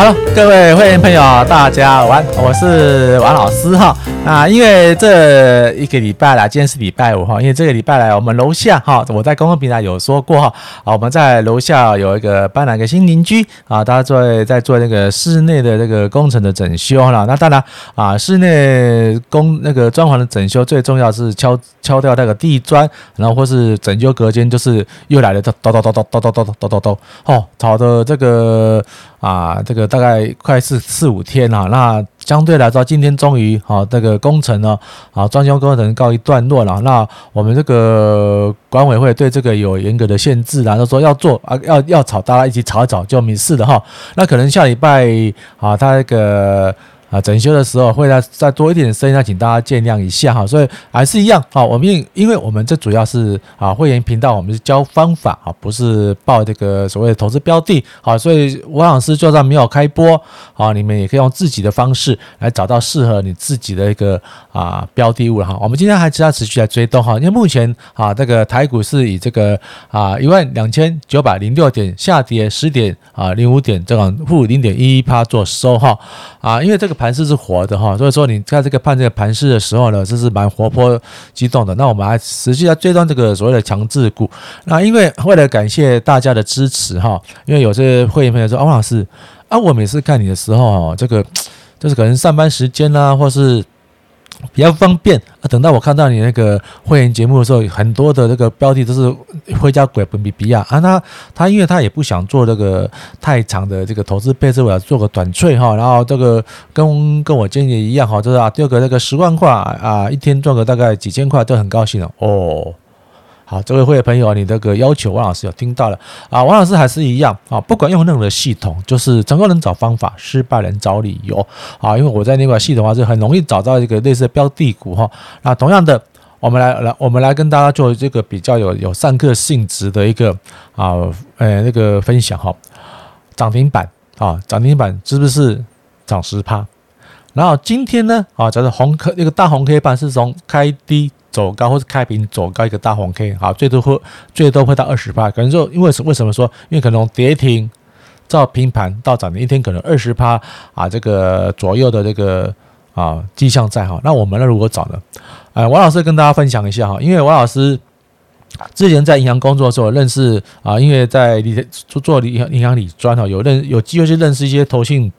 Hello，各位会员朋友，大家晚，我是王老师哈。啊，因为这一个礼拜啦，今天是礼拜五哈，因为这个礼拜来，我们楼下哈，我在公共平台有说过哈，啊，我们在楼下有一个搬来一个新邻居啊，大家在在做那个室内的这个工程的整修了。那当然啊，室内工那个装潢的整修最重要是敲敲掉那个地砖，然后或是整修隔间，就是又来了叨叨叨叨叨叨叨叨叨叨叨哦，吵的这个啊，这个。大概快是四五天了，那相对来说，今天终于啊，这个工程呢啊，装修工程告一段落了。那我们这个管委会对这个有严格的限制然后说要做啊，要要吵，大家一起吵一吵就没事的哈。那可能下礼拜啊，他那个。啊，整修的时候会再再多一点声音，那请大家见谅一下哈。所以还是一样啊，我们因为我们这主要是啊会员频道，我们是教方法啊，不是报这个所谓的投资标的。好，所以王老师就算没有开播啊，你们也可以用自己的方式来找到适合你自己的一个啊标的物了哈。我们今天还是要持续来追踪哈，因为目前啊这个台股是以这个啊一万两千九百零六点下跌十点啊零五点这样负零点一一趴做收哈啊，因为这个。盘势是活的哈，所以说你在这个判这个盘势的时候呢，就是蛮活泼激动的。那我们还实际上追踪这个所谓的强制股。那因为为了感谢大家的支持哈，因为有些会员朋友说，王老师啊，我每次看你的时候，这个就是可能上班时间啊，或是。比较方便啊！等到我看到你那个会员节目的时候，很多的这个标题都是会叫鬼本比比亚啊。他他因为他也不想做这个太长的这个投资配置，我要做个短脆哈。然后这个跟跟我建议一样哈，就是啊，丢个那个十万块啊，一天赚个大概几千块，都很高兴了哦。好，这位会的朋友，你这个要求，王老师有听到了啊。王老师还是一样啊，不管用任何的系统，就是成功人找方法，失败人找理由啊。因为我在那块系统的话，是很容易找到一个类似的标的股哈。那同样的，我们来来，我们来跟大家做这个比较有有上课性质的一个啊，呃，那个分享哈。涨停板啊，涨停板是不是涨十趴？然后今天呢啊，就是红 K 那个大红 K 板是从开低。走高或者开平走高一个大红 K，好，最多会最多会到二十趴。可能就，因为为什么说？因为可能跌停到平盘到涨停一天，可能二十趴啊，这个左右的这个啊迹象在哈。那我们呢如果找呢？哎，王老师跟大家分享一下哈，因为王老师之前在银行工作的时候认识啊，因为在理做做银行银行理专哈，有认有机会去认识一些投信。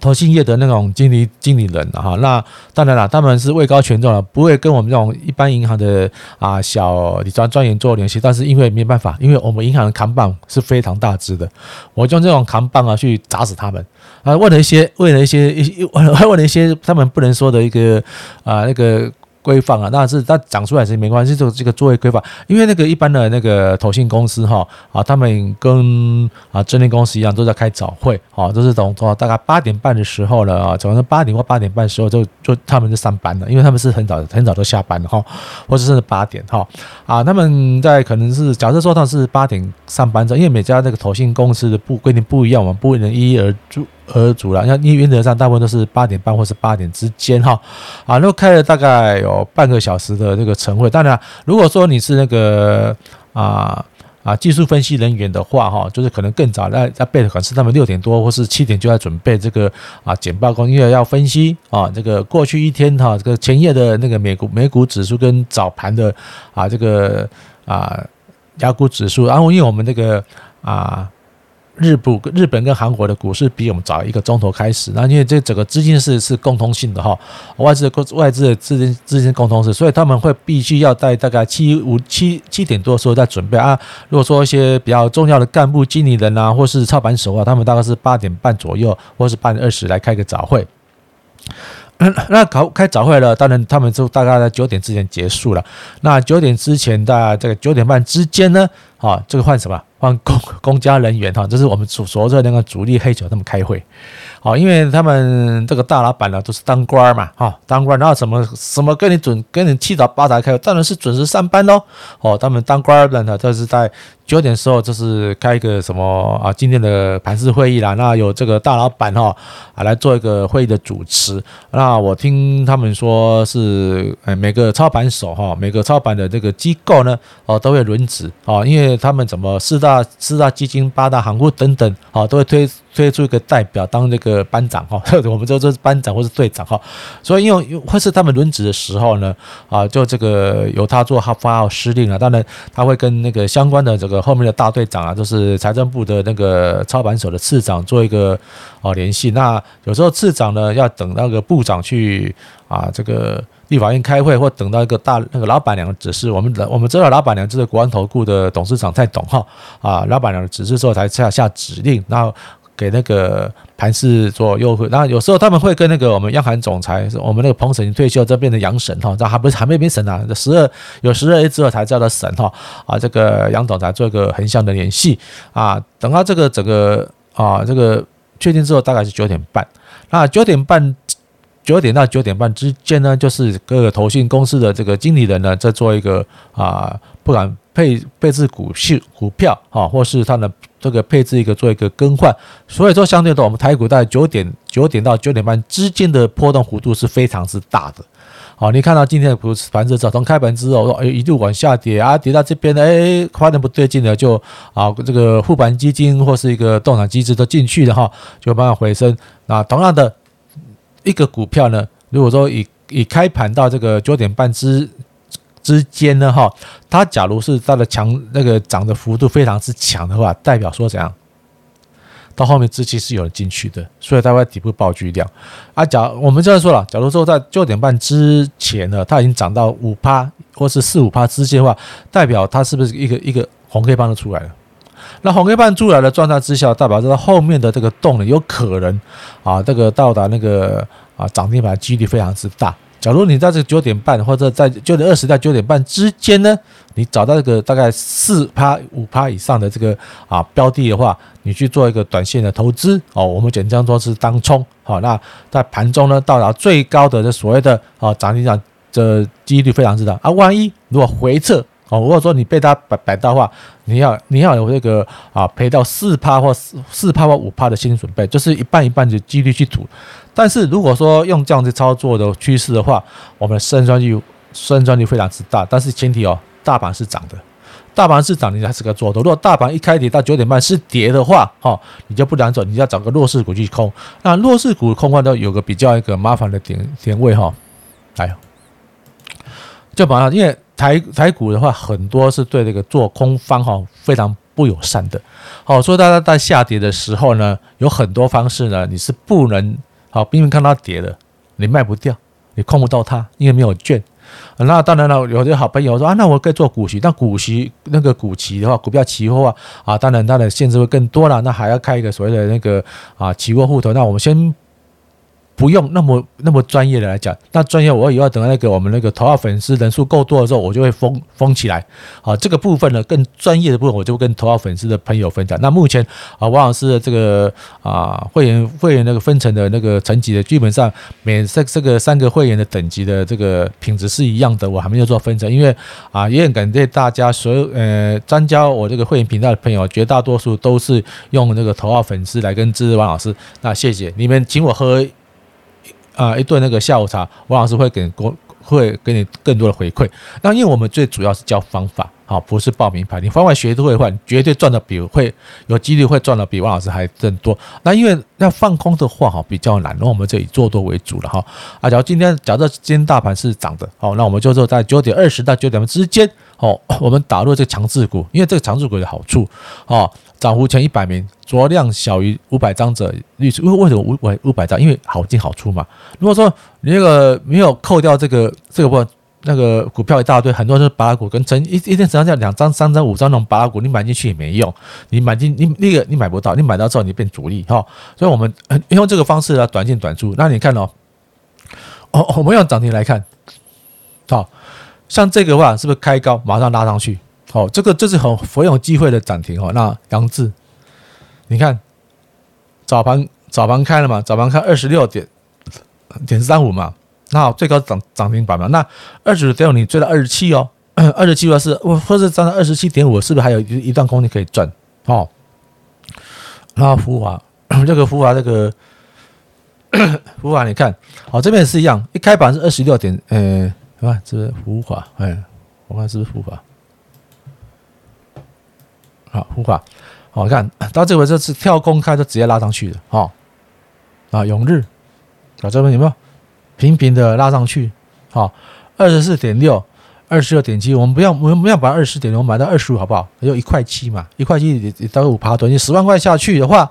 投信业的那种经理经理人哈，那当然了，他们是位高权重了，不会跟我们这种一般银行的啊小理专专员做联系。但是因为没办法，因为我们银行的扛棒是非常大只的，我就用这种扛棒啊去砸死他们啊，问了一些，问了一些一问问了一些他们不能说的一个啊那个。规范啊，那是它讲出来是没关系，就这个作为规范，因为那个一般的那个投信公司哈啊，他们跟啊证券公司一样，都在开早会啊，都是从从大概八点半的时候了啊，早上八点或八点半的时候就就他们就上班了，因为他们是很早很早都下班了哈，或者是八点哈啊，他们在可能是假设说他是八点上班的，因为每家那个投信公司的不规定不一样，我们不能一一而注。而主了，那因为原则上大部分都是八点半或是八点之间哈，啊，那开了大概有半个小时的这个晨会。当然，如果说你是那个啊啊技术分析人员的话哈，就是可能更早在在备的，可能是他们六点多或是七点就在准备这个啊简报工，因为要分析啊这个过去一天哈这个前夜的那个美股美股指数跟早盘的啊这个啊雅股指数，然后因为我们这个啊。日股、日本跟韩国的股市比我们早一个钟头开始，那因为这整个资金是是共通性的哈，外资的外资的资金资金共通性，所以他们会必须要在大概七五七七点多的时候再准备啊。如果说一些比较重要的干部、经理人啊，或是操盘手啊，他们大概是八点半左右，或是八点二十来开个早会。那搞开早会了，当然他们就大概在九点之前结束了。那九点之前的这个九点半之间呢，啊，这个换什么？换公公家人员哈，这是我们所说的那个主力黑球他们开会。好，因为他们这个大老板呢都是当官嘛，哈，当官然后什么什么跟你准跟你七早八早开，当然是准时上班喽。哦，他们当官的呢，就是在九点时候，就是开一个什么啊，今天的盘势会议啦。那有这个大老板哈啊来做一个会议的主持。那我听他们说是，哎，每个操盘手哈，每个操盘的这个机构呢，哦都会轮值啊，因为他们怎么四大四大基金、八大行库等等啊，都会推。推出一个代表当那个班长哈，我们说这是班长或是队长哈，所以因为或是他们轮值的时候呢，啊，就这个由他做哈发号施令啊，当然他会跟那个相关的这个后面的大队长啊，就是财政部的那个操盘手的次长做一个哦联系。那有时候次长呢要等那个部长去啊这个。立法院开会，或等到一个大那个老板娘的指示，我们我们知道老板娘就是国安投顾的董事长蔡董哈啊，老板娘的指示之后才下下指令，那给那个盘势做优惠。然后有时候他们会跟那个我们央行总裁，我们那个彭审退休，这变成杨神哈，这还不是还没没审啊，十二有十二 A 之后才叫他审哈啊，这个杨总裁做一个横向的联系啊，等到这个整个啊这个确定之后，大概是九点半，那九点半。九点到九点半之间呢，就是各个投信公司的这个经理人呢，在做一个啊，不管配配置股息股票啊，或是他的这个配置一个做一个更换，所以说相对的，我们台股在九点九点到九点半之间的波动幅度是非常之大的。好，你看到今天的股市盘子，从开盘之后，哎，一路往下跌啊，跌到这边呢，哎，发现不对劲了，就啊，这个护盘基金或是一个动产机制都进去了哈，就慢慢回升。那同样的。一个股票呢，如果说以以开盘到这个九点半之之间呢，哈，它假如是它的强那个涨的幅度非常之强的话，代表说怎样？到后面资金是有人进去的，所以它会底部爆巨量。啊，假我们这样说了，假如说在九点半之前呢，它已经涨到五趴或是四五趴之间的话，代表它是不是一个一个红 K 棒都出来了？那红黑棒出来的状态之下，代表着后面的这个动能有可能啊，这个到达那个啊涨停板几率非常之大。假如你在这个九点半或者在九点二十到九点半之间呢，你找到这个大概四趴五趴以上的这个啊标的的话，你去做一个短线的投资哦，我们简称说是当冲。好，那在盘中呢到达最高的这所谓的啊涨停板的几率非常之大啊，万一如果回撤。哦，如果说你被他摆摆到话，你要你要有这个啊赔到四趴或四四趴或五趴的心理准备，就是一半一半的几率去赌。但是如果说用这样子操作的趋势的话，我们的胜算率胜算率非常之大。但是前提哦，大盘是涨的，大盘是涨，你还是个做多。如果大盘一开跌到九点半是跌的话，哈，你就不能走，你要找个弱势股去空。那弱势股空换都有个比较一个麻烦的点点位哈，来，就把它因为。台台股的话，很多是对这个做空方哈非常不友善的。好，所以大家在下跌的时候呢，有很多方式呢，你是不能好，明明看到跌了，你卖不掉，你控不到它，因为没有券。那当然了，有些好朋友说啊，那我可以做股息，但股息那个股期的话，股票期货啊，啊，当然它的限制会更多了，那还要开一个所谓的那个啊期货户头。那我们先。不用那么那么专业的来讲，那专业我以后要等到那个我们那个头号粉丝人数够多的时候，我就会封封起来。好，这个部分呢，更专业的部分，我就会跟头号粉丝的朋友分享。那目前啊，王老师的这个啊会员会员那个分成的那个层级的，基本上每这这个三个会员的等级的这个品质是一样的，我还没有做分成，因为啊也很感谢大家所有呃专家我这个会员频道的朋友，绝大多数都是用那个头号粉丝来跟支持王老师。那谢谢你们请我喝。啊，一顿那个下午茶，王老师会给公会给你更多的回馈。那因为我们最主要是教方法，好，不是报名牌。你方法学都会的话，绝对赚的比会有几率会赚的比王老师还更多。那因为要放空的话，哈，比较难。那我们这以做多为主了，哈。啊，假如今天假设今天大盘是涨的，好，那我们就说在九点二十到九点之间，好，我们打入这个强势股，因为这个强势股的好处，哦。涨幅前一百名，酌量小于五百张者绿出。因为为什么五百五百张？因为好进好出嘛。如果说你那个没有扣掉这个这个不那个股票一大堆，很多是芭乐股跟成一一天成交两张三张五张那种芭乐股，你买进去也没用。你买进你那个你买不到，你买到之后你变主力哈。所以我们用这个方式来短进短出。那你看哦，哦，我们用涨停来看，好，像这个话是不是开高马上拉上去？好，这个这是很很有机会的涨停哦。那杨志，你看早盘早盘开了嘛？早盘开二十六点点三五嘛，那最高涨涨停板嘛。那二十点五你追到二十七哦，二十七的是我或是涨到二十七点五，是不是还有一一段空间可以赚？哦，然后福华 这个福华这个 福华，你看，好，这边也是一样，一开盘是二十六点，呃，啊，这是福华，哎，我看是不是福华？好，福华，好看到这回这次跳空开就直接拉上去了，哈啊永日。啊这边有没有？平平的拉上去？好，二十四点六，二十六点七，我们不要我们不要把二十四点六买到二十五好不好？也有一块七嘛，一块七也大概五趴多，你十万块下去的话，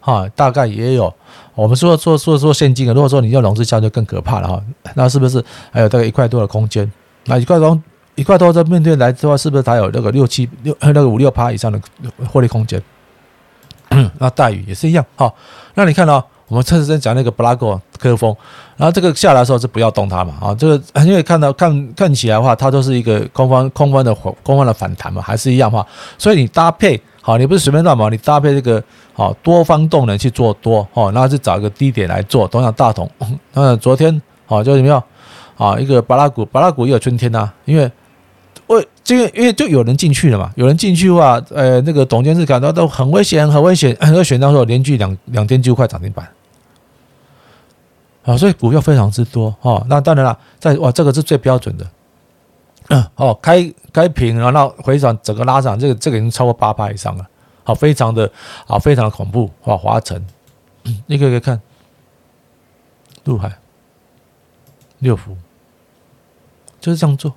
哈大概也有。我们说做做做现金的，如果说你要融资下就更可怕了哈，那是不是还有大概一块多的空间？那一块多一块多在面对来的话，是不是还有那个六七六那个五六趴以上的获利空间？那待遇也是一样哈。那你看到、我们测试在讲那个布拉格科峰，然后这个下来的时候是不要动它嘛啊，这个因为看到看看起来的话，它都是一个空方空方的空方的反弹嘛，还是一样哈。所以你搭配好，你不是随便乱嘛，你搭配这个。好，多方动能去做多，哦，那就找一个低点来做，同样大同。那昨天，好，就怎么样？啊，一个巴拉股，巴拉股也有春天呐、因为为这个，因为就有人进去了嘛，有人进去的话，呃，那个董监事感到都很危险，很危险，很危险，到时候连续两两天就快涨停板。啊，所以股票非常之多，哈，那当然了，在哇，这个是最标准的，哦，开开平，然后回转，整个拉涨，这个这个已经超过八趴以上了。好，非常的啊，非常的恐怖啊！华晨，你可以看，陆海、六福，就是这样做。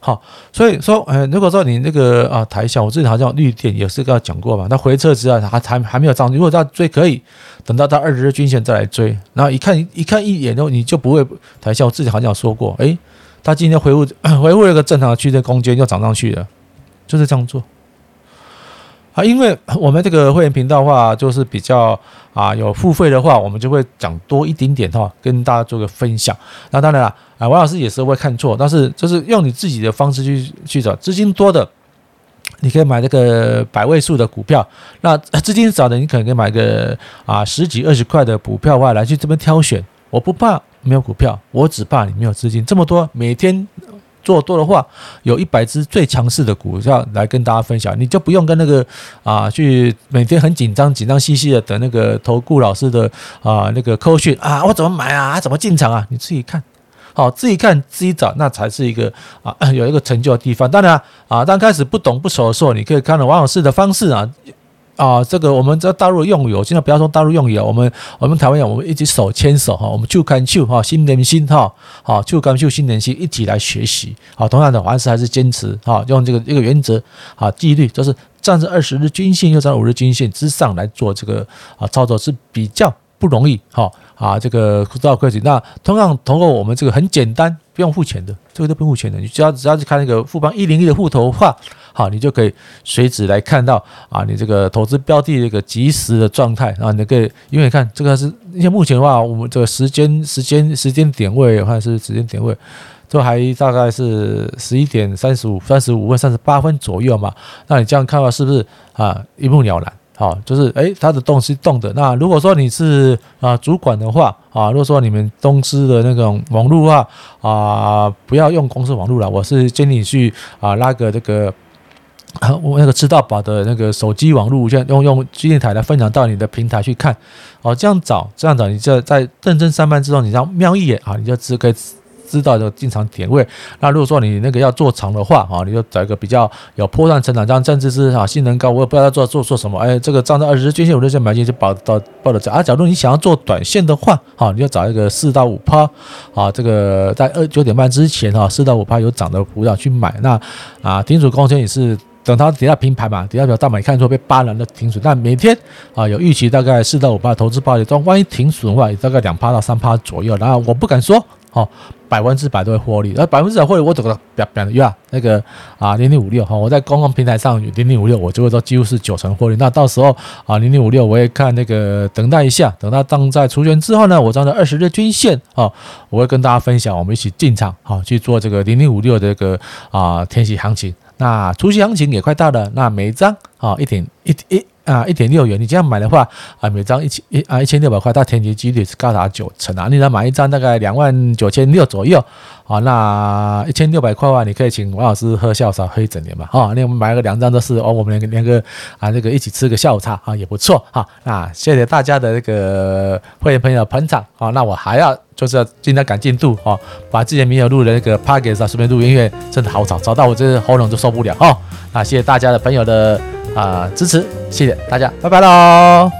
好，所以说，呃，如果说你那个啊台下，我之前好像绿电也是跟他讲过嘛，那回撤之后还还还没有涨，如果要追可以等到他二十日均线再来追。然后一看一看一眼，然后你就不会台下，我之前好像说过，诶，他今天回复 回复了一个正常的区间空间，又涨上去了，就是这样做。啊，因为我们这个会员频道话，就是比较啊有付费的话，我们就会讲多一点点哈，跟大家做个分享。那当然了，啊，王老师也是会看错，但是就是用你自己的方式去去找资金多的，你可以买这个百位数的股票；那资金少的，你可能可以买个啊十几二十块的股票的话来去这边挑选。我不怕没有股票，我只怕你没有资金这么多，每天。做多的话，有一百只最强势的股票来跟大家分享，你就不用跟那个啊去每天很紧张、紧张兮兮的等那个投顾老师的啊那个扣讯啊，我怎么买啊？怎么进场啊？你自己看，好，自己看自己找，那才是一个啊有一个成就的地方。当然啊，刚开始不懂不熟的时候，你可以看到王老师的方式啊。啊，这个我们在大陆用语，现在不要说大陆用语啊，我们我们台湾人，我们一起手牵手哈，我们就看就哈，心连心哈，好就看就心连心，一起来学习。好，同样的，还是还是坚持哈，用这个一个原则啊，纪律就是站在二十日均线又在五日均线之上来做这个啊操作是比较不容易哈啊，这个不知道规矩。那同样通过我们这个很简单，不用付钱的，这个都不用付钱的，你只要只要去看那个富邦一零一的户头的话。好，你就可以随时来看到啊，你这个投资标的这个即时的状态啊，你可以因为你看这个是，因为目前的话，我们这个时间时间时间点位，或者是时间点位，都还大概是十一点三十五、三十五分、三十八分左右嘛。那你这样看的话是不是啊一目了然？好，就是诶，它的动是动的。那如果说你是啊主管的话啊，如果说你们公司的那种网络啊啊，不要用公司网络了，我是建议你去啊拉个这个。啊，我那个吃到饱的那个手机网络，用用基电台来分享到你的平台去看，哦，这样找这样找，你就在认真上班之后，你这样瞄一眼啊，你就只可以知道这个进场点位。那如果说你那个要做长的话啊，你就找一个比较有波段成长，这样甚至是啊性能高，我也不知道做做做什么。哎，这个站在二十日均线、五日线买进就保到抱得着。啊，假如你想要做短线的话，好，你就找一个四到五趴，啊，这个在二九点半之前哈，四到五趴有涨的股票去买。那啊，停损空间也是。等它底下平盘嘛，底下比较大买看出被扒了的停损，但每天啊有预期大概四到五趴投资报率，但万一停损的话，也大概两趴到三趴左右。然后我不敢说哦，百分之百都会获利，那百分之百获利我怎么表表的呀？那个啊零零五六哈，我在公共平台上有零零五六，我就会说几乎是九成获利。那到时候啊零零五六我也看那个等待一下，等它当在除权之后呢，我站在二十日均线啊，我会跟大家分享，我们一起进场好去做这个零零五六的这个啊天气行情。那除息行情也快到了，那每一张啊一点一一啊一点六元，你这样买的话啊，每张一千一啊一千六百块，它填息几率是高达九成啊！你能买一张大概两万九千六左右啊，那一千六百块的话，你可以请王老师喝下午茶喝一整年嘛啊！那我们买个两张都是哦，我们两个两个啊那个一起吃个下午茶啊也不错哈。那谢谢大家的那个会员朋友捧场啊，那我还要。就是要尽量赶进度哦，把之前没有录的那个 podcast 啊，顺便录音乐，真的好吵，吵到我这喉咙都受不了哦。那谢谢大家的朋友的啊支持，谢谢大家，拜拜喽。